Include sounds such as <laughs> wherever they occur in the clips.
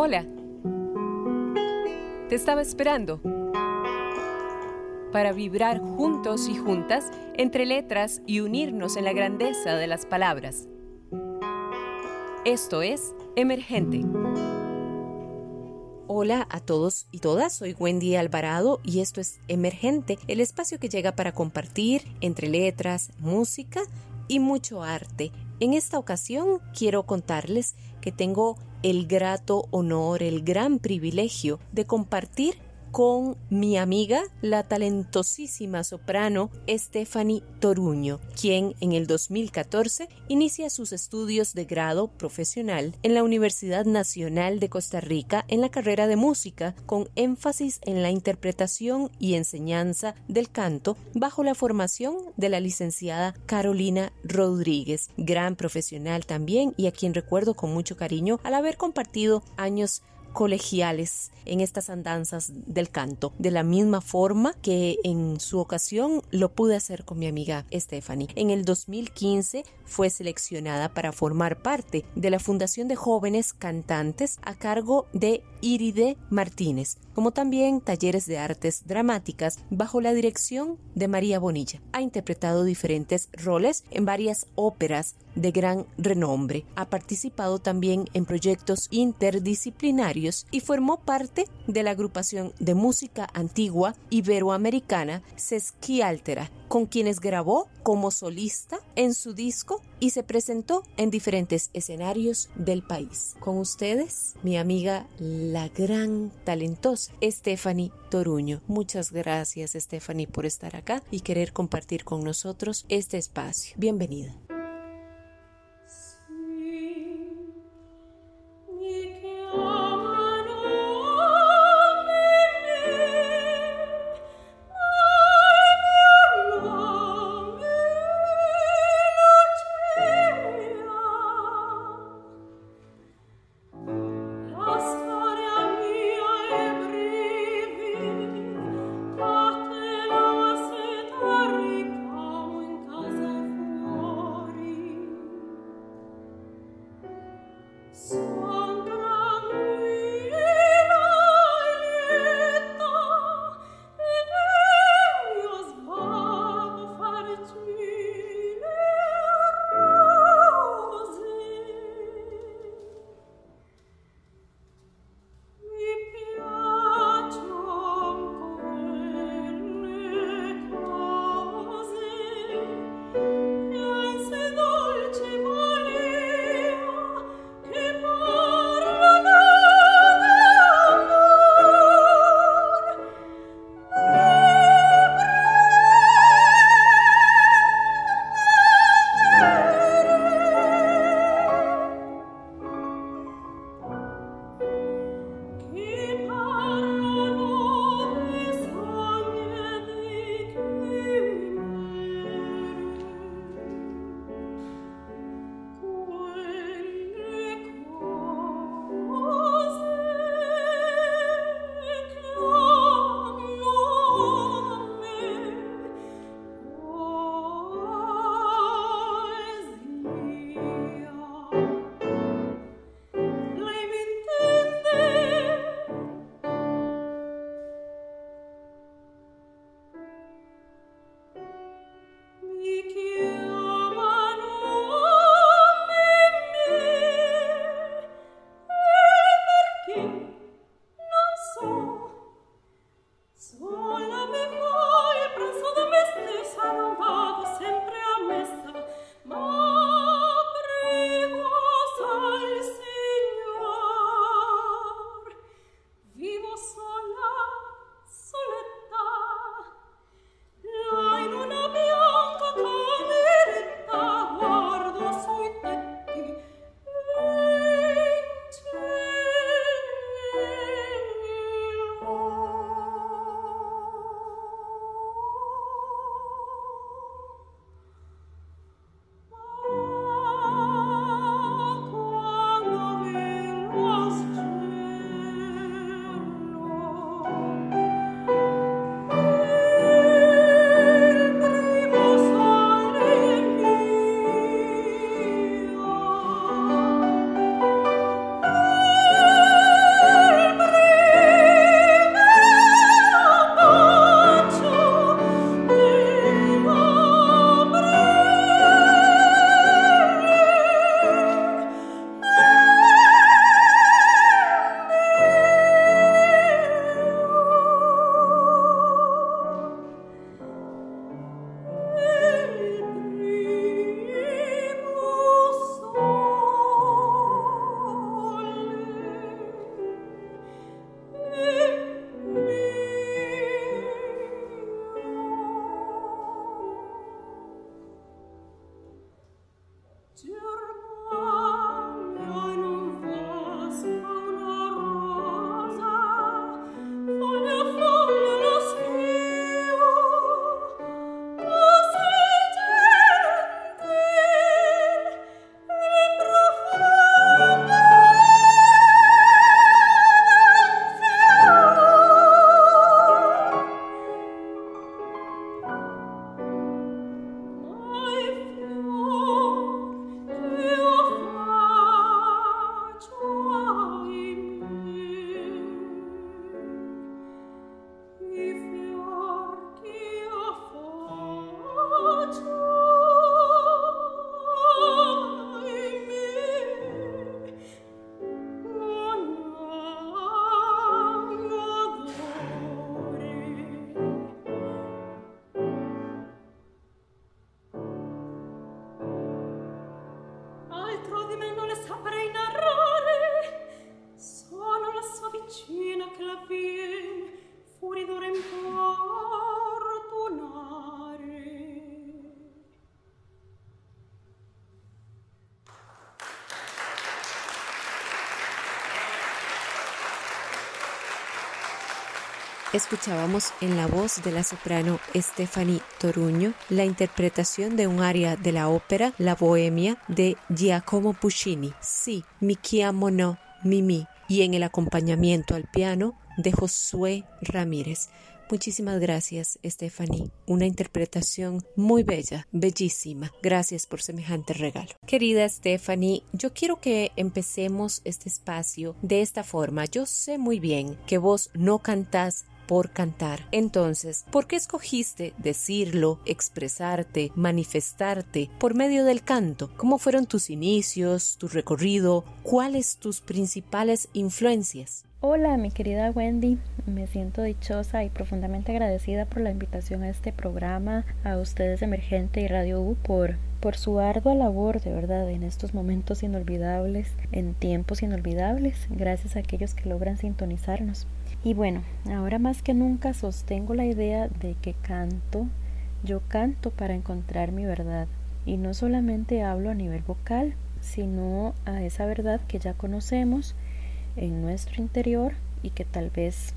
Hola. Te estaba esperando para vibrar juntos y juntas entre letras y unirnos en la grandeza de las palabras. Esto es Emergente. Hola a todos y todas, soy Wendy Alvarado y esto es Emergente, el espacio que llega para compartir entre letras, música y mucho arte. En esta ocasión quiero contarles que tengo el grato honor, el gran privilegio de compartir con mi amiga, la talentosísima soprano Stephanie Toruño, quien en el 2014 inicia sus estudios de grado profesional en la Universidad Nacional de Costa Rica en la carrera de música, con énfasis en la interpretación y enseñanza del canto bajo la formación de la licenciada Carolina Rodríguez, gran profesional también y a quien recuerdo con mucho cariño al haber compartido años colegiales en estas andanzas del canto, de la misma forma que en su ocasión lo pude hacer con mi amiga Stephanie. En el 2015 fue seleccionada para formar parte de la Fundación de Jóvenes Cantantes a cargo de Iride Martínez, como también talleres de artes dramáticas bajo la dirección de María Bonilla. Ha interpretado diferentes roles en varias óperas de gran renombre. Ha participado también en proyectos interdisciplinarios y formó parte de la agrupación de música antigua iberoamericana Sesquialtera, con quienes grabó como solista en su disco y se presentó en diferentes escenarios del país. Con ustedes, mi amiga, la gran talentosa Stephanie Toruño. Muchas gracias Stephanie por estar acá y querer compartir con nosotros este espacio. Bienvenida. Escuchábamos en la voz de la soprano Stephanie Toruño la interpretación de un aria de la ópera La Bohemia de Giacomo Puccini. Sí, mi chiamo no, Mimi. Y en el acompañamiento al piano de Josué Ramírez. Muchísimas gracias, Stephanie. Una interpretación muy bella, bellísima. Gracias por semejante regalo. Querida Stephanie, yo quiero que empecemos este espacio de esta forma. Yo sé muy bien que vos no cantás por cantar. Entonces, ¿por qué escogiste decirlo, expresarte, manifestarte por medio del canto? ¿Cómo fueron tus inicios, tu recorrido? ¿Cuáles tus principales influencias? Hola, mi querida Wendy. Me siento dichosa y profundamente agradecida por la invitación a este programa, a ustedes Emergente y Radio U por, por su ardua labor, de verdad, en estos momentos inolvidables, en tiempos inolvidables, gracias a aquellos que logran sintonizarnos. Y bueno, ahora más que nunca sostengo la idea de que canto, yo canto para encontrar mi verdad. Y no solamente hablo a nivel vocal, sino a esa verdad que ya conocemos, en nuestro interior y que tal vez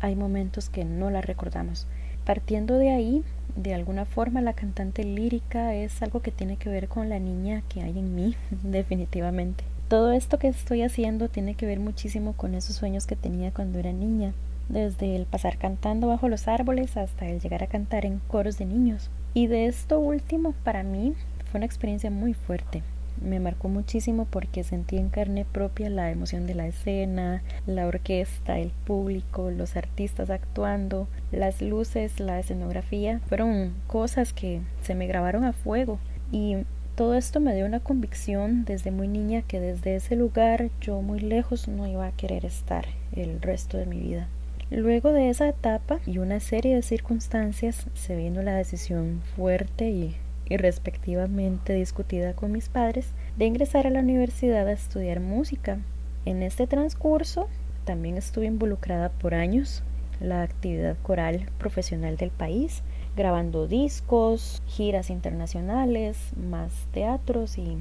hay momentos que no la recordamos. Partiendo de ahí, de alguna forma la cantante lírica es algo que tiene que ver con la niña que hay en mí, <laughs> definitivamente. Todo esto que estoy haciendo tiene que ver muchísimo con esos sueños que tenía cuando era niña, desde el pasar cantando bajo los árboles hasta el llegar a cantar en coros de niños. Y de esto último, para mí, fue una experiencia muy fuerte me marcó muchísimo porque sentí en carne propia la emoción de la escena, la orquesta, el público, los artistas actuando, las luces, la escenografía. Fueron cosas que se me grabaron a fuego y todo esto me dio una convicción desde muy niña que desde ese lugar yo muy lejos no iba a querer estar el resto de mi vida. Luego de esa etapa y una serie de circunstancias se vino la decisión fuerte y y respectivamente discutida con mis padres de ingresar a la universidad a estudiar música. En este transcurso también estuve involucrada por años la actividad coral profesional del país, grabando discos, giras internacionales, más teatros y,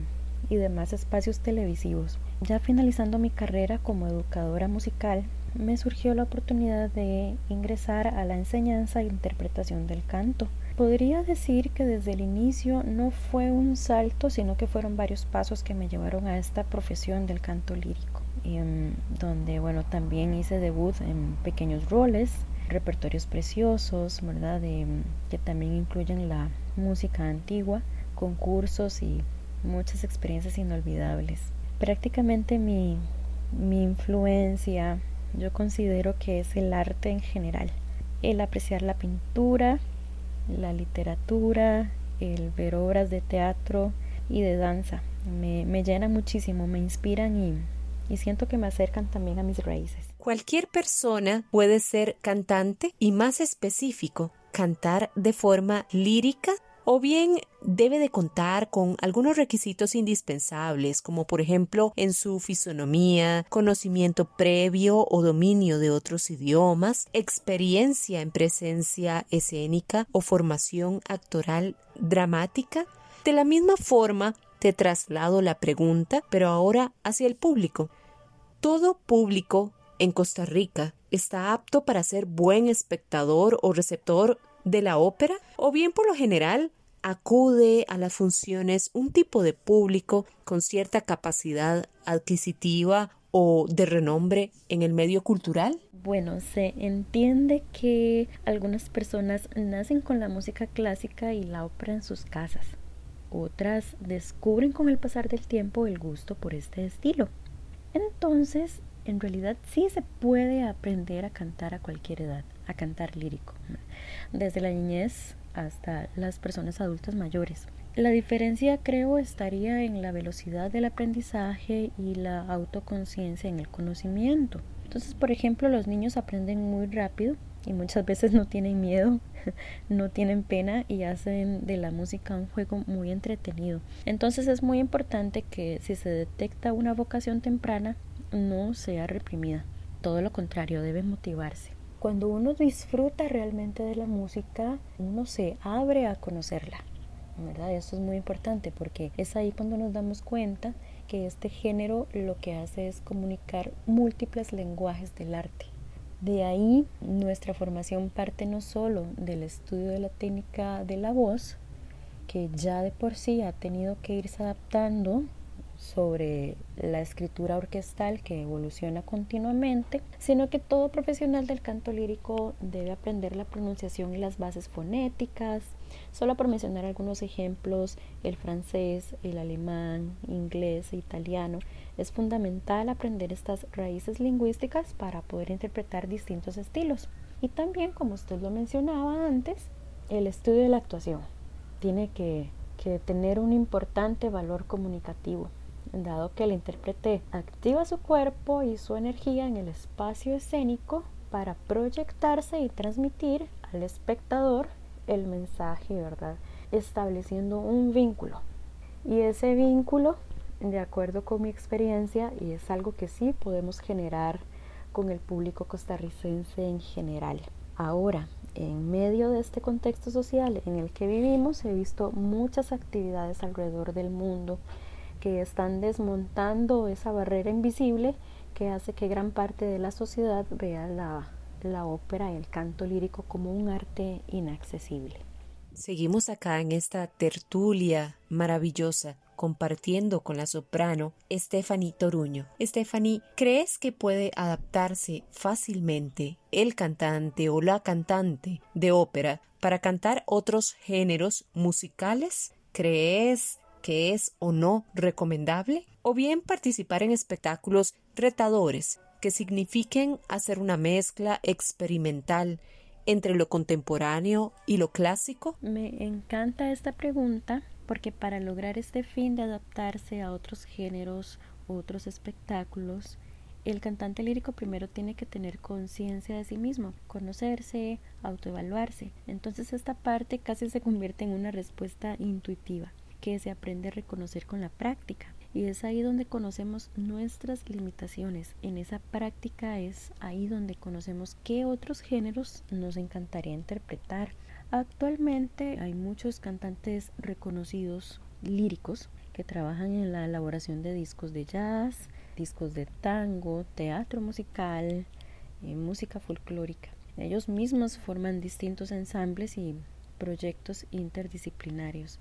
y demás espacios televisivos. Ya finalizando mi carrera como educadora musical, me surgió la oportunidad de ingresar a la enseñanza e interpretación del canto podría decir que desde el inicio no fue un salto, sino que fueron varios pasos que me llevaron a esta profesión del canto lírico, em, donde bueno también hice debut en pequeños roles, repertorios preciosos, ¿verdad? que también incluyen la música antigua, concursos y muchas experiencias inolvidables. Prácticamente mi, mi influencia yo considero que es el arte en general, el apreciar la pintura, la literatura, el ver obras de teatro y de danza. Me, me llenan muchísimo, me inspiran y, y siento que me acercan también a mis raíces. Cualquier persona puede ser cantante y más específico, cantar de forma lírica o bien debe de contar con algunos requisitos indispensables, como por ejemplo en su fisonomía, conocimiento previo o dominio de otros idiomas, experiencia en presencia escénica o formación actoral dramática. De la misma forma, te traslado la pregunta, pero ahora hacia el público. Todo público en Costa Rica está apto para ser buen espectador o receptor de la ópera, o bien por lo general acude a las funciones un tipo de público con cierta capacidad adquisitiva o de renombre en el medio cultural? Bueno, se entiende que algunas personas nacen con la música clásica y la ópera en sus casas. Otras descubren con el pasar del tiempo el gusto por este estilo. Entonces, en realidad sí se puede aprender a cantar a cualquier edad, a cantar lírico. Desde la niñez hasta las personas adultas mayores. La diferencia creo estaría en la velocidad del aprendizaje y la autoconciencia en el conocimiento. Entonces, por ejemplo, los niños aprenden muy rápido y muchas <laughs> veces no tienen miedo, <laughs> no tienen pena y hacen de la música un juego muy entretenido. Entonces es muy importante que si se detecta una vocación temprana, no sea reprimida. Todo lo contrario, debe motivarse. Cuando uno disfruta realmente de la música, uno se abre a conocerla. ¿verdad? Esto es muy importante porque es ahí cuando nos damos cuenta que este género lo que hace es comunicar múltiples lenguajes del arte. De ahí nuestra formación parte no solo del estudio de la técnica de la voz, que ya de por sí ha tenido que irse adaptando sobre la escritura orquestal que evoluciona continuamente, sino que todo profesional del canto lírico debe aprender la pronunciación y las bases fonéticas. Solo por mencionar algunos ejemplos, el francés, el alemán, inglés e italiano, es fundamental aprender estas raíces lingüísticas para poder interpretar distintos estilos. Y también, como usted lo mencionaba antes, el estudio de la actuación tiene que, que tener un importante valor comunicativo dado que el intérprete activa su cuerpo y su energía en el espacio escénico para proyectarse y transmitir al espectador el mensaje, ¿verdad? Estableciendo un vínculo. Y ese vínculo, de acuerdo con mi experiencia, y es algo que sí podemos generar con el público costarricense en general. Ahora, en medio de este contexto social en el que vivimos, he visto muchas actividades alrededor del mundo que están desmontando esa barrera invisible que hace que gran parte de la sociedad vea la, la ópera y el canto lírico como un arte inaccesible. Seguimos acá en esta tertulia maravillosa compartiendo con la soprano Stephanie Toruño. Stephanie, ¿crees que puede adaptarse fácilmente el cantante o la cantante de ópera para cantar otros géneros musicales? ¿Crees que es o no recomendable, o bien participar en espectáculos retadores que signifiquen hacer una mezcla experimental entre lo contemporáneo y lo clásico? Me encanta esta pregunta porque para lograr este fin de adaptarse a otros géneros, otros espectáculos, el cantante lírico primero tiene que tener conciencia de sí mismo, conocerse, autoevaluarse. Entonces esta parte casi se convierte en una respuesta intuitiva que se aprende a reconocer con la práctica. Y es ahí donde conocemos nuestras limitaciones. En esa práctica es ahí donde conocemos qué otros géneros nos encantaría interpretar. Actualmente hay muchos cantantes reconocidos líricos que trabajan en la elaboración de discos de jazz, discos de tango, teatro musical, eh, música folclórica. Ellos mismos forman distintos ensambles y proyectos interdisciplinarios.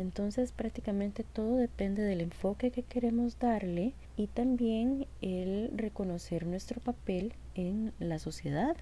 Entonces prácticamente todo depende del enfoque que queremos darle y también el reconocer nuestro papel en la sociedad.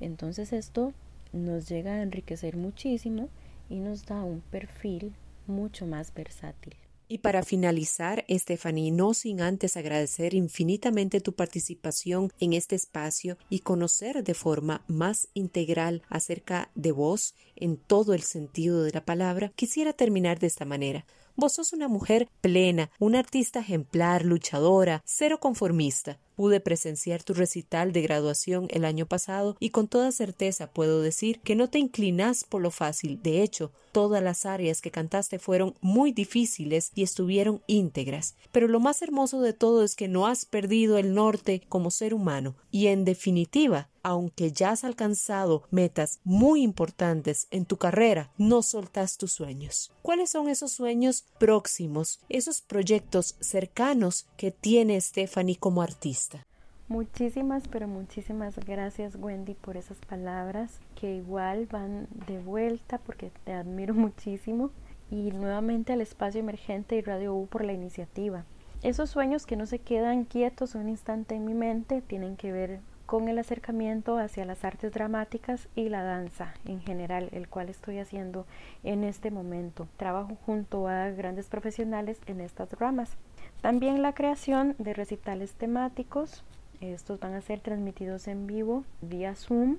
Entonces esto nos llega a enriquecer muchísimo y nos da un perfil mucho más versátil. Y para finalizar, Stephanie, no sin antes agradecer infinitamente tu participación en este espacio y conocer de forma más integral acerca de vos en todo el sentido de la palabra, quisiera terminar de esta manera. Vos sos una mujer plena, una artista ejemplar, luchadora, cero conformista. Pude presenciar tu recital de graduación el año pasado y con toda certeza puedo decir que no te inclinas por lo fácil. De hecho, todas las áreas que cantaste fueron muy difíciles y estuvieron íntegras. Pero lo más hermoso de todo es que no has perdido el norte como ser humano. Y en definitiva, aunque ya has alcanzado metas muy importantes en tu carrera, no soltas tus sueños. ¿Cuáles son esos sueños próximos, esos proyectos cercanos que tiene Stephanie como artista? Muchísimas, pero muchísimas gracias Wendy por esas palabras que igual van de vuelta porque te admiro <laughs> muchísimo y nuevamente al espacio emergente y Radio U por la iniciativa. Esos sueños que no se quedan quietos un instante en mi mente tienen que ver con el acercamiento hacia las artes dramáticas y la danza en general, el cual estoy haciendo en este momento. Trabajo junto a grandes profesionales en estas ramas. También la creación de recitales temáticos estos van a ser transmitidos en vivo vía Zoom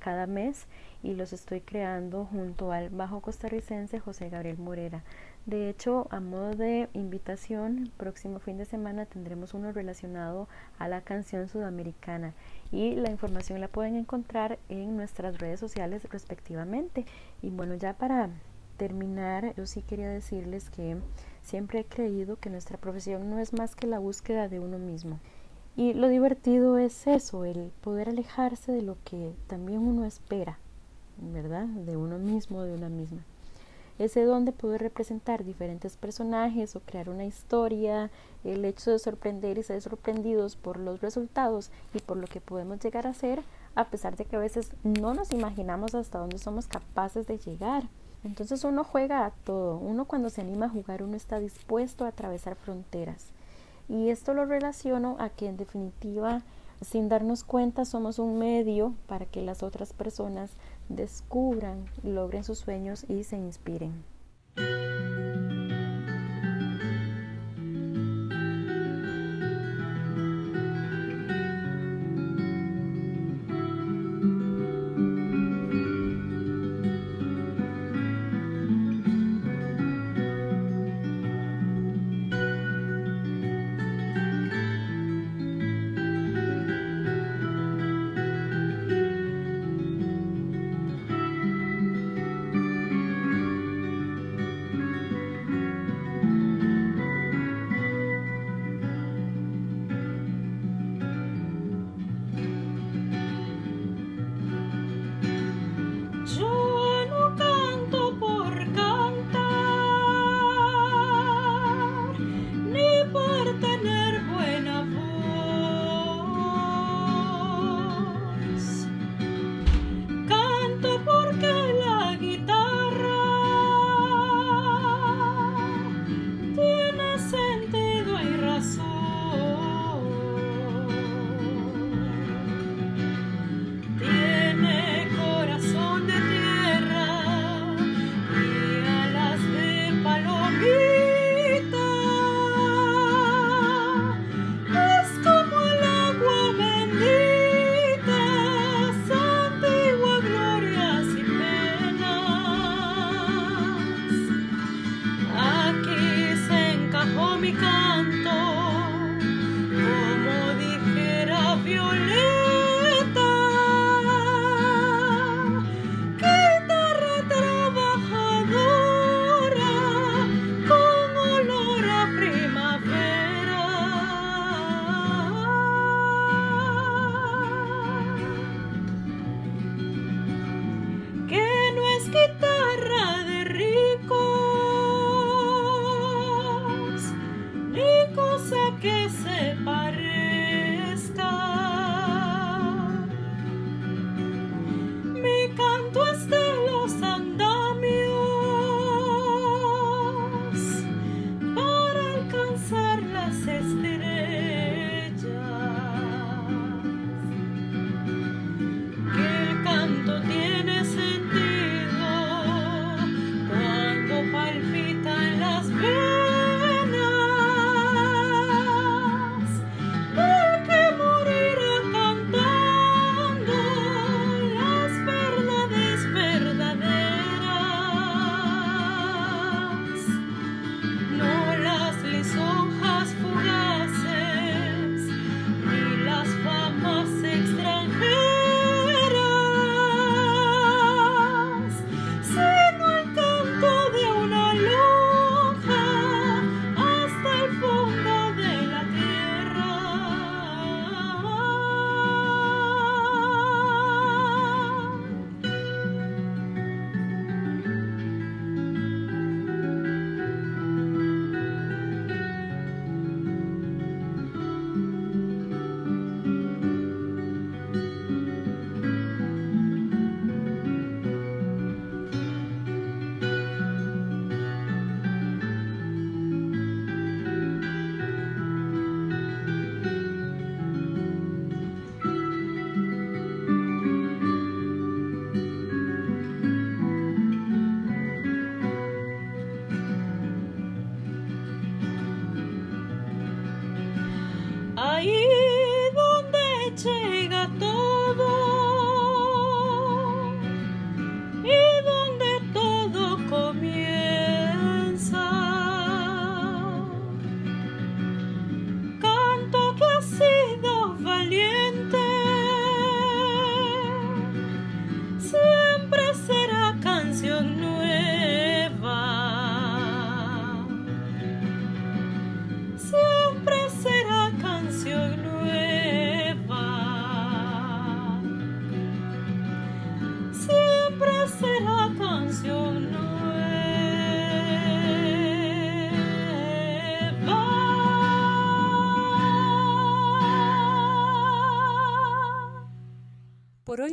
cada mes y los estoy creando junto al bajo costarricense José Gabriel Morera. De hecho, a modo de invitación, el próximo fin de semana tendremos uno relacionado a la canción sudamericana y la información la pueden encontrar en nuestras redes sociales respectivamente. Y bueno, ya para terminar, yo sí quería decirles que siempre he creído que nuestra profesión no es más que la búsqueda de uno mismo y lo divertido es eso, el poder alejarse de lo que también uno espera, ¿verdad? De uno mismo, de una misma. Ese don de poder representar diferentes personajes o crear una historia, el hecho de sorprender y ser sorprendidos por los resultados y por lo que podemos llegar a ser, a pesar de que a veces no nos imaginamos hasta dónde somos capaces de llegar. Entonces uno juega a todo, uno cuando se anima a jugar, uno está dispuesto a atravesar fronteras. Y esto lo relaciono a que en definitiva, sin darnos cuenta, somos un medio para que las otras personas descubran, logren sus sueños y se inspiren.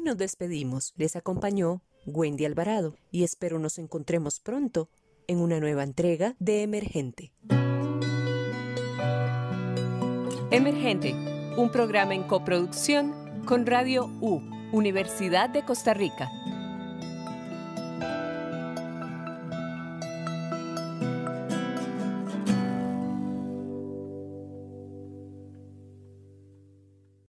Nos despedimos. Les acompañó Wendy Alvarado y espero nos encontremos pronto en una nueva entrega de Emergente. Emergente, un programa en coproducción con Radio U, Universidad de Costa Rica.